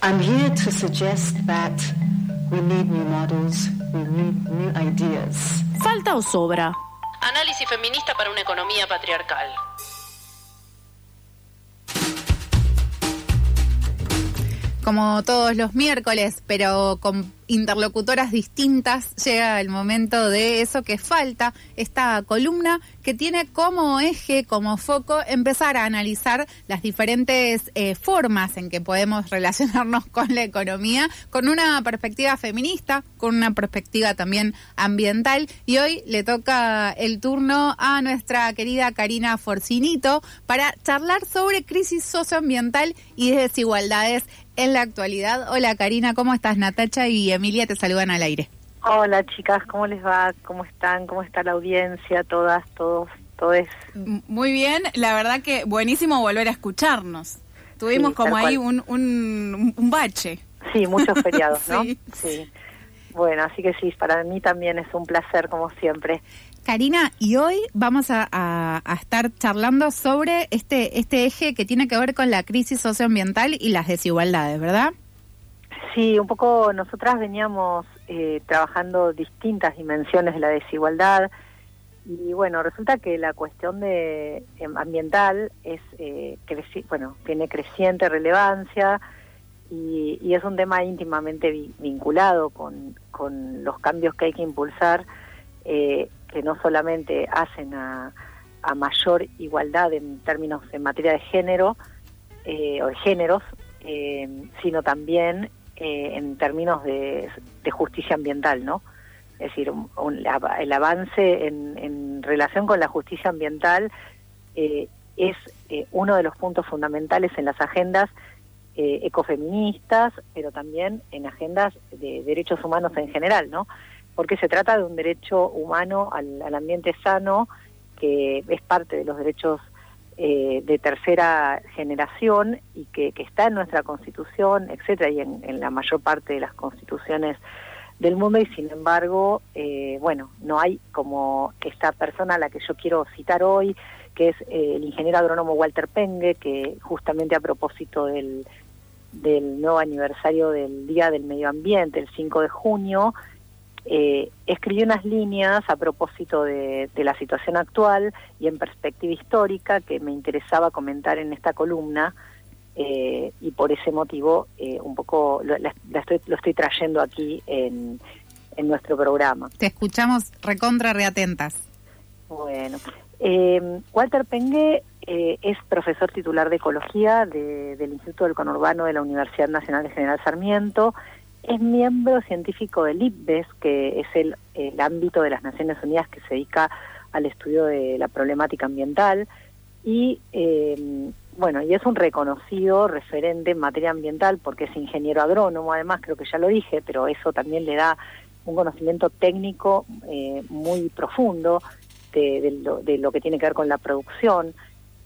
I'm here to suggest that we need new models, we need new ideas. ¿Falta o sobra? Análisis feminista para una economía patriarcal. Como todos los miércoles, pero con interlocutoras distintas, llega el momento de eso que falta, esta columna que tiene como eje, como foco, empezar a analizar las diferentes eh, formas en que podemos relacionarnos con la economía, con una perspectiva feminista, con una perspectiva también ambiental. Y hoy le toca el turno a nuestra querida Karina Forcinito para charlar sobre crisis socioambiental y desigualdades en la actualidad. Hola Karina, ¿cómo estás? Natacha y Emilia te saludan al aire. Hola chicas, ¿cómo les va? ¿Cómo están? ¿Cómo está la audiencia? Todas, todos, todos. Muy bien, la verdad que buenísimo volver a escucharnos. Tuvimos como ahí un, un, un, bache. Sí, muchos feriados, ¿no? sí. Bueno, así que sí, para mí también es un placer, como siempre. Karina, y hoy vamos a, estar charlando sobre este, este eje que tiene que ver con la crisis socioambiental y las desigualdades, ¿verdad? Sí, un poco nosotras veníamos eh, trabajando distintas dimensiones de la desigualdad y bueno, resulta que la cuestión de em, ambiental es eh, bueno tiene creciente relevancia y, y, es un tema íntimamente vinculado con, con, los cambios que hay que impulsar eh, que no solamente hacen a, mayor igualdad en términos en materia de género eh, o de géneros, eh, sino también eh, en términos de, justicia ambiental, ¿no? Es decir, el avance en, relación con la justicia ambiental es uno de los puntos fundamentales en las agendas ecofeministas, pero también en agendas de derechos humanos en general, ¿no? Porque se trata de un derecho humano al, al ambiente sano, que es parte de los derechos eh, de tercera generación y que, está en nuestra constitución, etcétera, y en, la mayor parte de las constituciones del mundo. Y sin embargo, eh, bueno, no hay como esta persona a la que yo quiero citar hoy, que es eh, el ingeniero agrónomo Walter Penge, que justamente a propósito del, del nuevo aniversario del Día del Medio Ambiente, el 5 de junio, eh, escribió unas líneas a propósito de, la situación actual y en perspectiva histórica que me interesaba comentar en esta columna eh, y por ese motivo eh, un poco lo, estoy, lo estoy trayendo aquí en, en nuestro programa. Te escuchamos recontra reatentas. Bueno, eh, Walter Pengue es profesor titular de Ecología del Instituto del Conurbano de la Universidad Nacional de General Sarmiento es miembro científico del IPBES, que es el, ámbito de las Naciones Unidas que se dedica al estudio de la problemática ambiental y eh, bueno, y es un reconocido referente en materia ambiental porque es ingeniero agrónomo, además creo que ya lo dije, pero eso también le da un conocimiento técnico eh, muy profundo de, lo, que tiene que ver con la producción.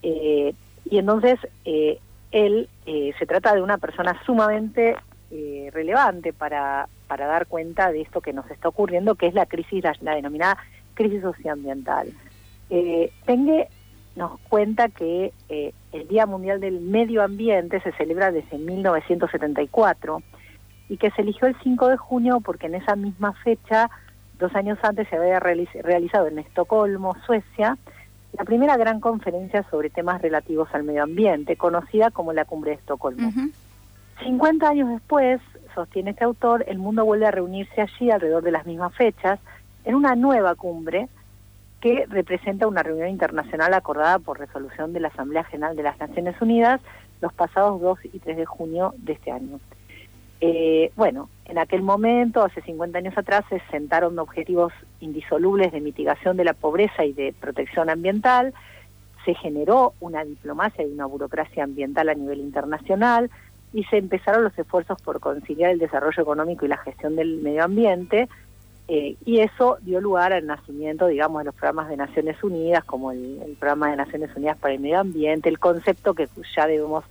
Eh, y entonces él se trata de una persona sumamente eh, relevante para, para dar cuenta de esto que nos está ocurriendo, que es la crisis, la, denominada crisis socioambiental. Eh, Tengue nos cuenta que eh, el Día Mundial del Medio Ambiente se celebra desde 1974 y que se eligió el 5 de junio porque en esa misma fecha, dos años antes, se había realizado en Estocolmo, Suecia, la primera gran conferencia sobre temas relativos al medio ambiente, conocida como la Cumbre de Estocolmo. 50 años después, sostiene este autor, el mundo vuelve a reunirse allí alrededor de las mismas fechas en una nueva cumbre que representa una reunión internacional acordada por resolución de la Asamblea General de las Naciones Unidas los pasados 2 y 3 de junio de este año. Eh, bueno, en aquel momento, hace 50 años atrás, se sentaron objetivos indisolubles de mitigación de la pobreza y de protección ambiental, se generó una diplomacia y una burocracia ambiental a nivel internacional, y se empezaron los esfuerzos por conciliar el desarrollo económico y la gestión del medio ambiente, eh, y eso dio lugar al nacimiento, digamos, de los programas de Naciones Unidas, como el, programa de Naciones Unidas para el Medio Ambiente, el concepto que ya debemos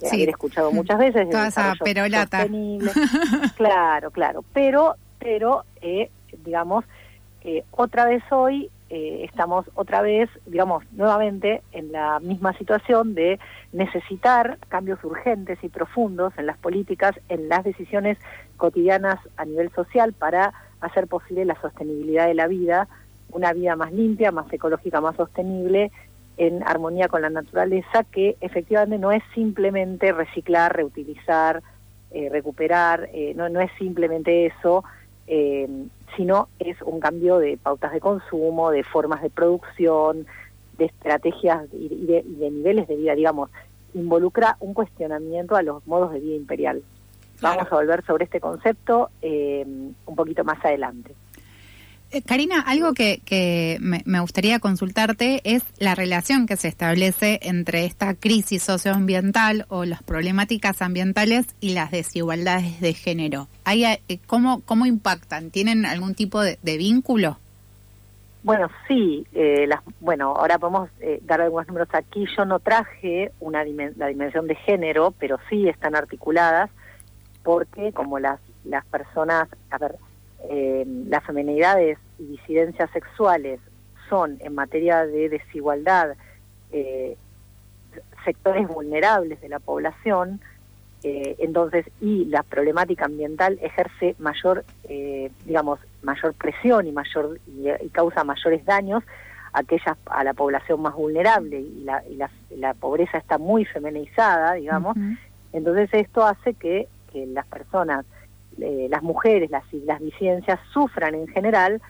eh, haber escuchado muchas veces. Toda esa perolata. claro, claro, pero, pero eh, digamos, otra vez hoy eh, estamos otra vez, digamos, nuevamente en la misma situación de necesitar cambios urgentes y profundos en las políticas, en las decisiones cotidianas a nivel social para hacer posible la sostenibilidad de la vida, una vida más limpia, más ecológica, más sostenible, en armonía con la naturaleza, que efectivamente no es simplemente reciclar, reutilizar, eh, recuperar, eh, no, no es simplemente eso, sino es un cambio de pautas de consumo, de formas de producción, de estrategias y de, niveles de vida, digamos, involucra un cuestionamiento a los modos de vida imperial. Vamos a volver sobre este concepto un poquito más adelante. Eh, Karina, algo que, me, gustaría consultarte es la relación que se establece entre esta crisis socioambiental o las problemáticas ambientales y las desigualdades de género. Eh, ¿cómo, ¿Cómo impactan? ¿Tienen algún tipo de, vínculo? Bueno, sí. Eh, las, bueno, ahora podemos dar algunos números aquí. Yo no traje una la dimensión de género, pero sí están articuladas porque como las, las personas, a ver, eh, las feminidades y disidencias sexuales son en materia de desigualdad eh, sectores vulnerables de la población, eh, entonces, y la problemática ambiental ejerce mayor, eh, digamos, mayor presión y mayor y, causa mayores daños a aquellas a la población más vulnerable y la, y la, pobreza está muy feminizada, digamos. Entonces esto hace que, que las personas eh, las mujeres, las, las disidencias sufran en general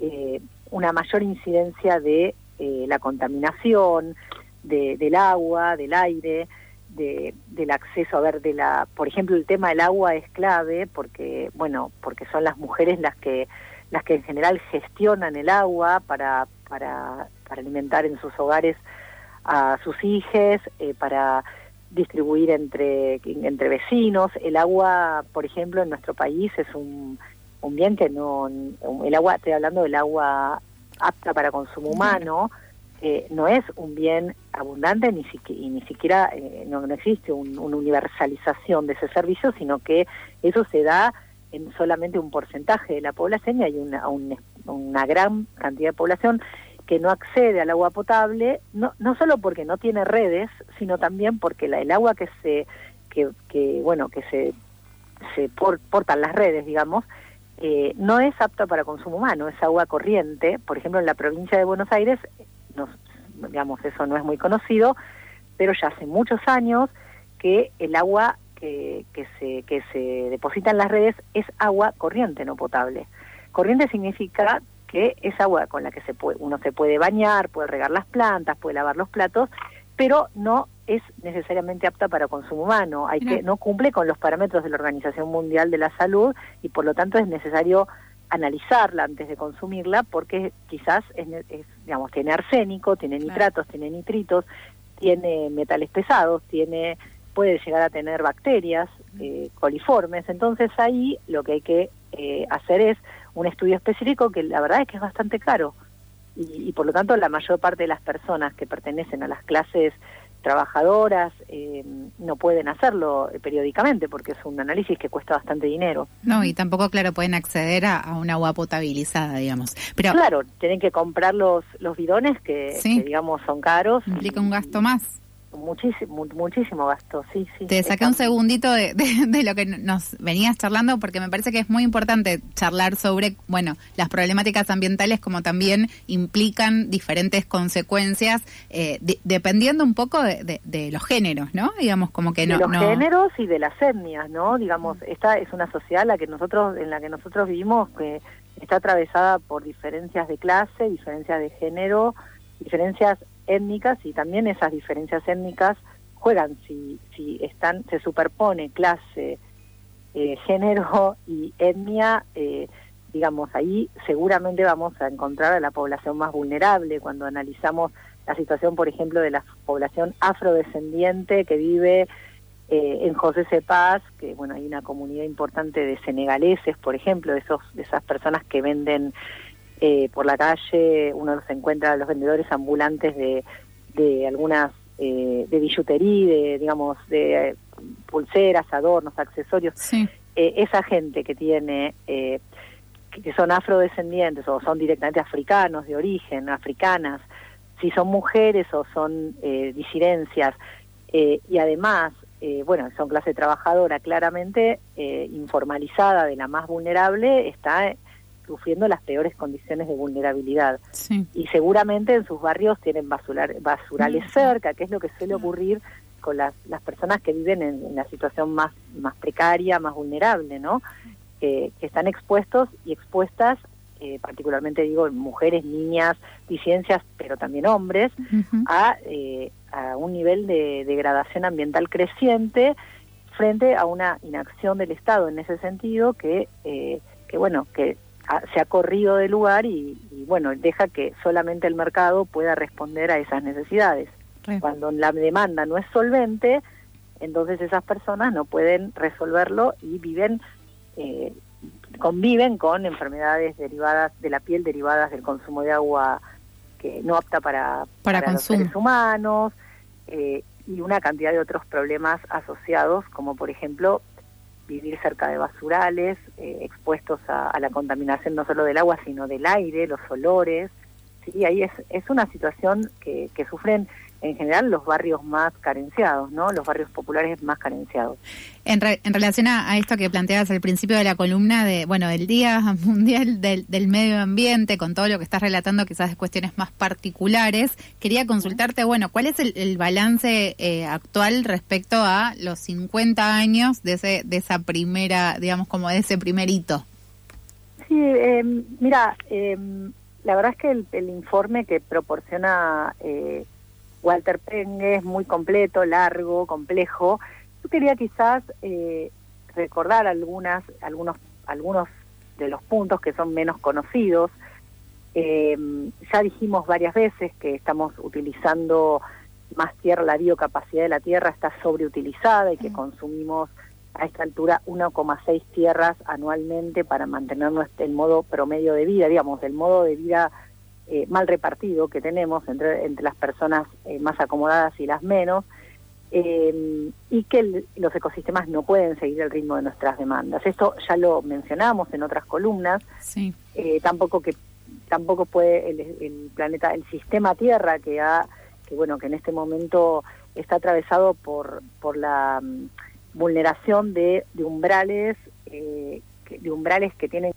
eh, una mayor incidencia de eh, la contaminación, del agua, del aire, de, del acceso. A ver de la, por ejemplo, el tema del agua es clave porque, bueno, porque son las mujeres las que las que en general gestionan el agua para para, alimentar en sus hogares a sus hijos, para distribuir entre, entre vecinos. El agua, por ejemplo, en nuestro país es un, un bien que no, el agua, estoy hablando del agua apta para consumo humano, eh, no es un bien abundante ni y ni siquiera eh, no, no, existe una universalización de ese servicio, sino que eso se da en solamente un porcentaje de la población y hay una, una gran cantidad de población que no accede al agua potable, no, no solo porque no tiene redes, sino también porque la, el agua que se, que, que bueno, que se, se portan las redes, digamos, eh, no es apta para consumo humano, es agua corriente. Por ejemplo, en la provincia de Buenos Aires, nos, digamos, eso no es muy conocido, pero ya hace muchos años que el agua que, que, se, que se deposita en las redes es agua corriente, no potable. Corriente significa que es agua con la que se puede, uno se puede bañar, puede regar las plantas, puede lavar los platos, pero no es necesariamente apta para consumo humano. Hay que no cumple con los parámetros de la Organización Mundial de la Salud y por lo tanto es necesario analizarla antes de consumirla porque quizás es, digamos tiene arsénico, tiene nitratos, tiene nitritos, tiene metales pesados, tiene puede llegar a tener bacterias eh, coliformes. Entonces ahí lo que hay que eh, hacer es un estudio específico que la verdad es que es bastante caro y, por lo tanto la mayor parte de las personas que pertenecen a las clases trabajadoras eh, no pueden hacerlo periódicamente porque es un análisis que cuesta bastante dinero. No, y tampoco, claro, pueden acceder a, un agua potabilizada, digamos. Pero Claro, tienen que comprar los, los bidones que, que digamos, son caros. Implica un gasto más. Muchísimo, muchísimo gasto, sí, sí. Te saqué un segundito de, de, lo que nos venías charlando porque me parece que es muy importante charlar sobre, bueno, las problemáticas ambientales como también implican diferentes consecuencias eh, dependiendo un poco de, de, los géneros, ¿no? Digamos como que no. De los géneros y de las etnias, ¿no? Digamos, esta es una sociedad la que nosotros, en la que nosotros vivimos que está atravesada por diferencias de clase, diferencias de género, diferencias étnicas y también esas diferencias étnicas juegan si, si están, se superpone clase, eh, género y etnia, eh, digamos, ahí seguramente vamos a encontrar a la población más vulnerable. Cuando analizamos la situación, por ejemplo, de la población afrodescendiente que vive eh, en José Cepaz, que bueno, hay una comunidad importante de senegaleses, por ejemplo, esos, de esas personas que venden eh, por la calle uno los encuentra los vendedores ambulantes de, de algunas eh, de billutería, de digamos de eh, pulseras, adornos, accesorios. esa gente que tiene que que son afrodescendientes o son directamente africanos de origen, africanas, si son mujeres o son eh, disidencias, eh, y además, eh, bueno, son clase trabajadora claramente informalizada de la más vulnerable, está sufriendo las peores condiciones de vulnerabilidad. Y seguramente en sus barrios tienen basurales cerca, que es lo que suele ocurrir con las, las personas que viven en, en, la situación más, más precaria, más vulnerable, ¿no? que están expuestos y expuestas, eh, particularmente digo mujeres, niñas, disidencias, pero también hombres, a, eh, a un nivel de degradación ambiental creciente frente a una inacción del Estado en ese sentido que, eh, que bueno, que se ha corrido de lugar y, bueno, deja que solamente el mercado pueda responder a esas necesidades. Cuando la demanda no es solvente, entonces esas personas no pueden resolverlo y viven eh, conviven con enfermedades derivadas de la piel, derivadas del consumo de agua que no apta para, para, los seres humanos, eh, y una cantidad de otros problemas asociados, como por ejemplo vivir cerca de basurales, eh, expuestos a, la contaminación no solo del agua, sino del aire, los olores. Sí, ahí es, es una situación que, que sufren en general los barrios más carenciados, ¿no? Los barrios populares más carenciados. En, en relación a, esto que planteabas al principio de la columna de, bueno, el Día Mundial del, Medio Ambiente, con todo lo que estás relatando, quizás de cuestiones más particulares, quería consultarte, bueno, ¿cuál es el, balance eh, actual respecto a los 50 años de ese, de esa primera, digamos, como de ese primer hito? Sí, eh, mira, eh, la verdad es que el, el informe que proporciona eh, Walter Penge es muy completo, largo, complejo. Yo quería quizás eh, recordar algunas, algunos, algunos de los puntos que son menos conocidos. Eh, ya dijimos varias veces que estamos utilizando más tierra, la biocapacidad de la tierra está sobreutilizada y que consumimos a esta altura 1,6 tierras anualmente para mantener el modo promedio de vida, digamos, el modo de vida eh, mal repartido que tenemos entre, entre las personas eh, más acomodadas y las menos, eh, y que los ecosistemas no pueden seguir el ritmo de nuestras demandas. Esto ya lo mencionamos en otras columnas. Sí. tampoco que tampoco puede el, planeta, el sistema Tierra que ha, que bueno, que en este momento está atravesado por por la mm, vulneración de, de umbrales, de umbrales que tienen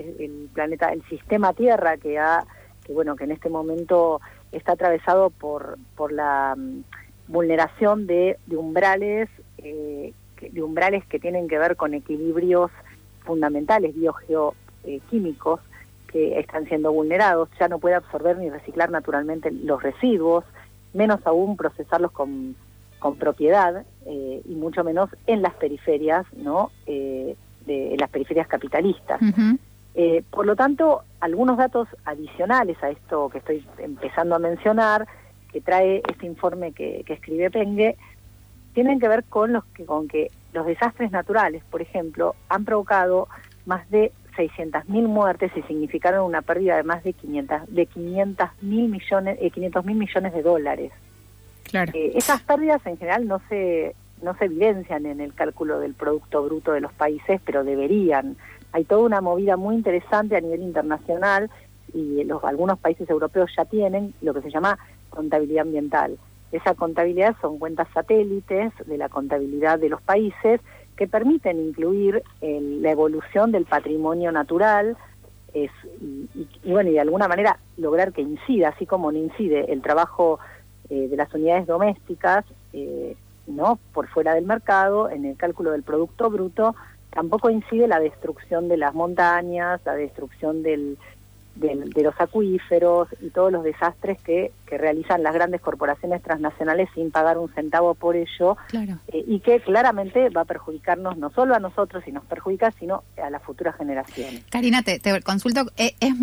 el planeta, el sistema Tierra que ha, que bueno, que en este momento está atravesado por, por la mm, vulneración de, umbrales, eh, de umbrales que tienen que ver con equilibrios fundamentales biogeoquímicos que están siendo vulnerados, ya no puede absorber ni reciclar naturalmente los residuos, menos aún procesarlos con, con propiedad eh, y mucho menos en las periferias, ¿no? Eh, de las periferias capitalistas. Eh, por lo tanto, algunos datos adicionales a esto que estoy empezando a mencionar, que trae este informe que, escribe Pengue, tienen que ver con, los que, con que los desastres naturales, por ejemplo, han provocado más de 600.000 muertes y significaron una pérdida de más de 500 de 500 mil millones eh, 500 mil millones de dólares. Claro. Eh, esas pérdidas en general no se no se evidencian en el cálculo del producto bruto de los países, pero deberían hay toda una movida muy interesante a nivel internacional y los, algunos países europeos ya tienen lo que se llama contabilidad ambiental. Esa contabilidad son cuentas satélites de la contabilidad de los países que permiten incluir la evolución del patrimonio natural y, bueno, y de alguna manera lograr que incida, así como no incide el trabajo eh, de las unidades domésticas, eh, no por fuera del mercado, en el cálculo del producto bruto, tampoco incide la destrucción de las montañas, la destrucción del, de los acuíferos y todos los desastres que, que, realizan las grandes corporaciones transnacionales sin pagar un centavo por ello eh, y que claramente va a perjudicarnos no solo a nosotros y nos perjudica, sino a las futuras generaciones. Karina, te, consulto, ¿e, ¿es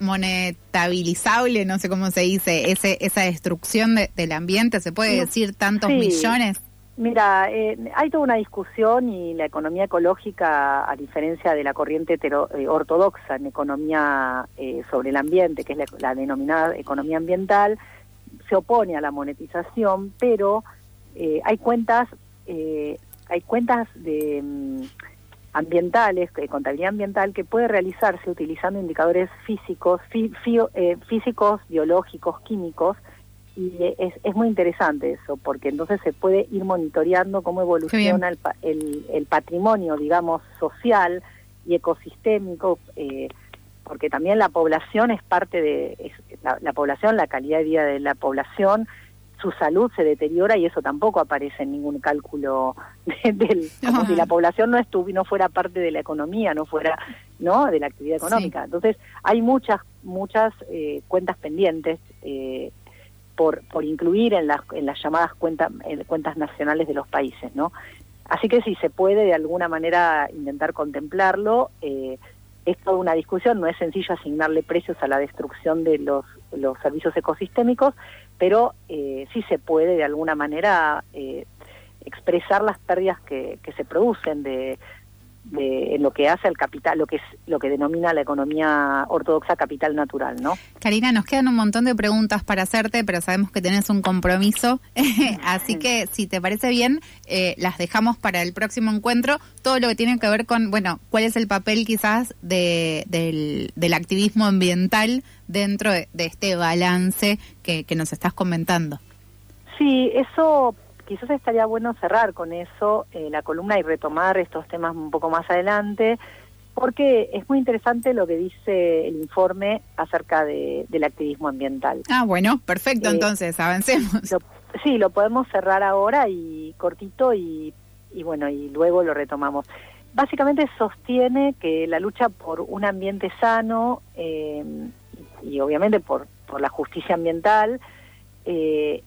monetabilizable, no sé cómo se dice, ese, esa destrucción del ambiente? ¿Se puede decir tantos millones? Mira, eh, hay toda una discusión y la economía ecológica, a diferencia de la corriente eh, ortodoxa en economía eh, sobre el ambiente, que es la, denominada economía ambiental, se opone a la monetización, pero hay cuentas, hay cuentas de, mm, ambientales, de contabilidad ambiental, que puede realizarse utilizando indicadores físicos, eh, físicos, biológicos, químicos, y es, es, muy interesante eso, porque entonces se puede ir monitoreando cómo evoluciona el, el, el, patrimonio, digamos, social y ecosistémico, eh, porque también la población es parte de, la, la, población, la calidad de vida de la población su salud se deteriora y eso tampoco aparece en ningún cálculo del como si la población no estuviera no fuera parte de la economía no fuera no de la actividad económica. Entonces hay muchas muchas eh, cuentas pendientes eh, por por incluir en las llamadas cuentas nacionales de los países no así que si se puede de alguna manera intentar contemplarlo eh, es toda una discusión, no es sencillo asignarle precios a la destrucción de los, los servicios ecosistémicos, pero eh, sí se puede de alguna manera eh, expresar las pérdidas que, que se producen de, de, en lo que hace al capital, lo que es lo que denomina la economía ortodoxa capital natural, ¿no? Karina, nos quedan un montón de preguntas para hacerte, pero sabemos que tenés un compromiso, así que si te parece bien, eh, las dejamos para el próximo encuentro. Todo lo que tiene que ver con, bueno, cuál es el papel quizás de, del, del activismo ambiental dentro de, de este balance que, que nos estás comentando. Sí, eso quizás estaría bueno cerrar con eso eh, la columna y retomar estos temas un poco más adelante, porque es muy interesante lo que dice el informe acerca de, del activismo ambiental. Ah, bueno, perfecto, eh, entonces, avancemos. Lo, sí, lo podemos cerrar ahora y cortito y, y bueno, y luego lo retomamos. Básicamente sostiene que la lucha por un ambiente sano eh, y obviamente por, por la justicia ambiental eh,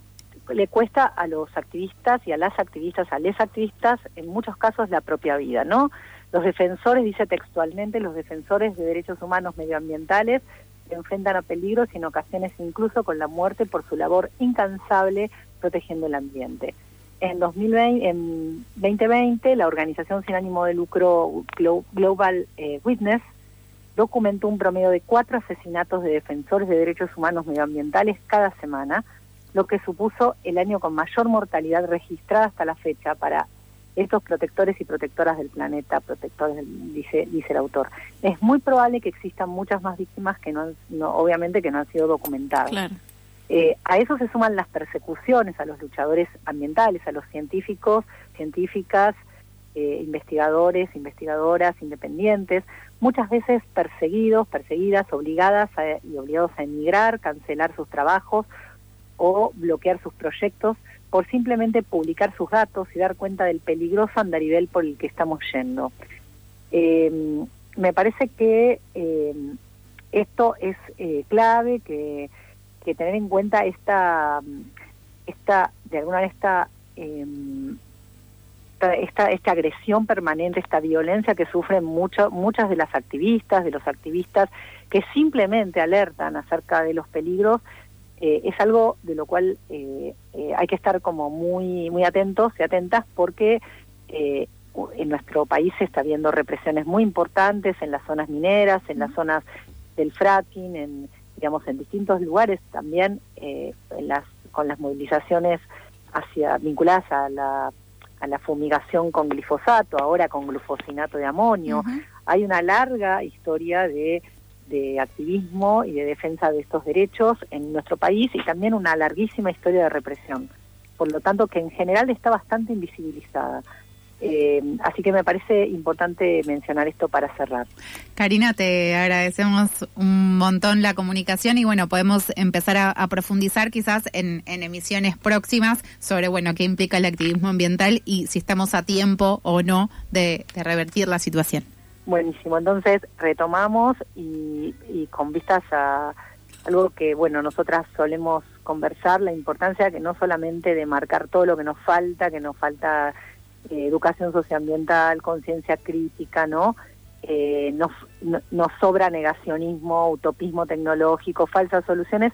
le cuesta a los activistas y a las activistas, a les activistas, en muchos casos la propia vida, ¿no? Los defensores, dice textualmente, los defensores de derechos humanos medioambientales se enfrentan a peligros y en ocasiones incluso con la muerte por su labor incansable protegiendo el ambiente. En, 2020, en 2020, la organización sin ánimo de lucro Global eh, Witness documentó un promedio de cuatro asesinatos de defensores de derechos humanos medioambientales cada semana, lo que supuso el año con mayor mortalidad registrada hasta la fecha para estos protectores y protectoras del planeta, protectores, del, dice, dice el autor. Es muy probable que existan muchas más víctimas que no, no obviamente que no han sido documentadas. Claro. Eh, a eso se suman las persecuciones a los luchadores ambientales, a los científicos, científicas, eh, investigadores, investigadoras independientes, muchas veces perseguidos, perseguidas, obligadas a, y obligados a emigrar, cancelar sus trabajos o bloquear sus proyectos por simplemente publicar sus datos y dar cuenta del peligroso andarivel por el que estamos yendo. Eh, me parece que eh, esto es eh, clave, que, tener en cuenta esta, esta de alguna manera esta, esta, esta, agresión permanente, esta violencia que sufren mucho, muchas de las activistas, de los activistas que simplemente alertan acerca de los peligros eh, es algo de lo cual eh, eh, hay que estar como muy muy atentos y atentas porque eh, en nuestro país se está viendo represiones muy importantes en las zonas mineras, en las zonas del fracking, en digamos en distintos lugares también en las con las movilizaciones hacia vinculadas a la a la fumigación con glifosato, ahora con glufosinato de amonio. Uh -huh. Hay una larga historia de de activismo y de defensa de estos derechos en nuestro país y también una larguísima historia de represión. Por lo tanto, que en general está bastante invisibilizada. Eh, así que me parece importante mencionar esto para cerrar. Karina, te agradecemos un montón la comunicación y bueno, podemos empezar a, profundizar quizás en, en, emisiones próximas sobre bueno qué implica el activismo ambiental y si estamos a tiempo o no de revertir la situación. Buenísimo, entonces retomamos y, y, con vistas a algo que, bueno, nosotras solemos conversar, la importancia que no solamente de marcar todo lo que nos falta, que nos falta eh, educación socioambiental, conciencia crítica, ¿no? Eh, nos, no, nos sobra negacionismo, utopismo tecnológico, falsas soluciones,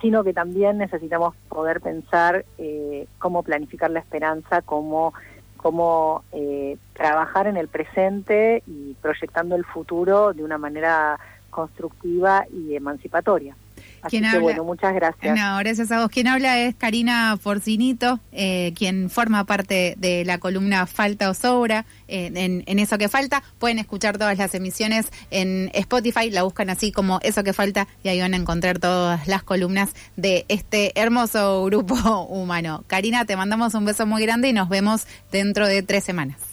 sino que también necesitamos poder pensar eh, cómo planificar la esperanza, cómo cómo eh, trabajar en el presente y proyectando el futuro de una manera constructiva y emancipatoria. Así que bueno, muchas gracias. No, gracias a vos. Quien habla es Karina Forcinito, eh, quien forma parte de la columna Falta o Sobra. Eh, en, en, Eso que Falta, pueden escuchar todas las emisiones en Spotify, la buscan así como Eso que Falta y ahí van a encontrar todas las columnas de este hermoso grupo humano. Karina, te mandamos un beso muy grande y nos vemos dentro de tres semanas.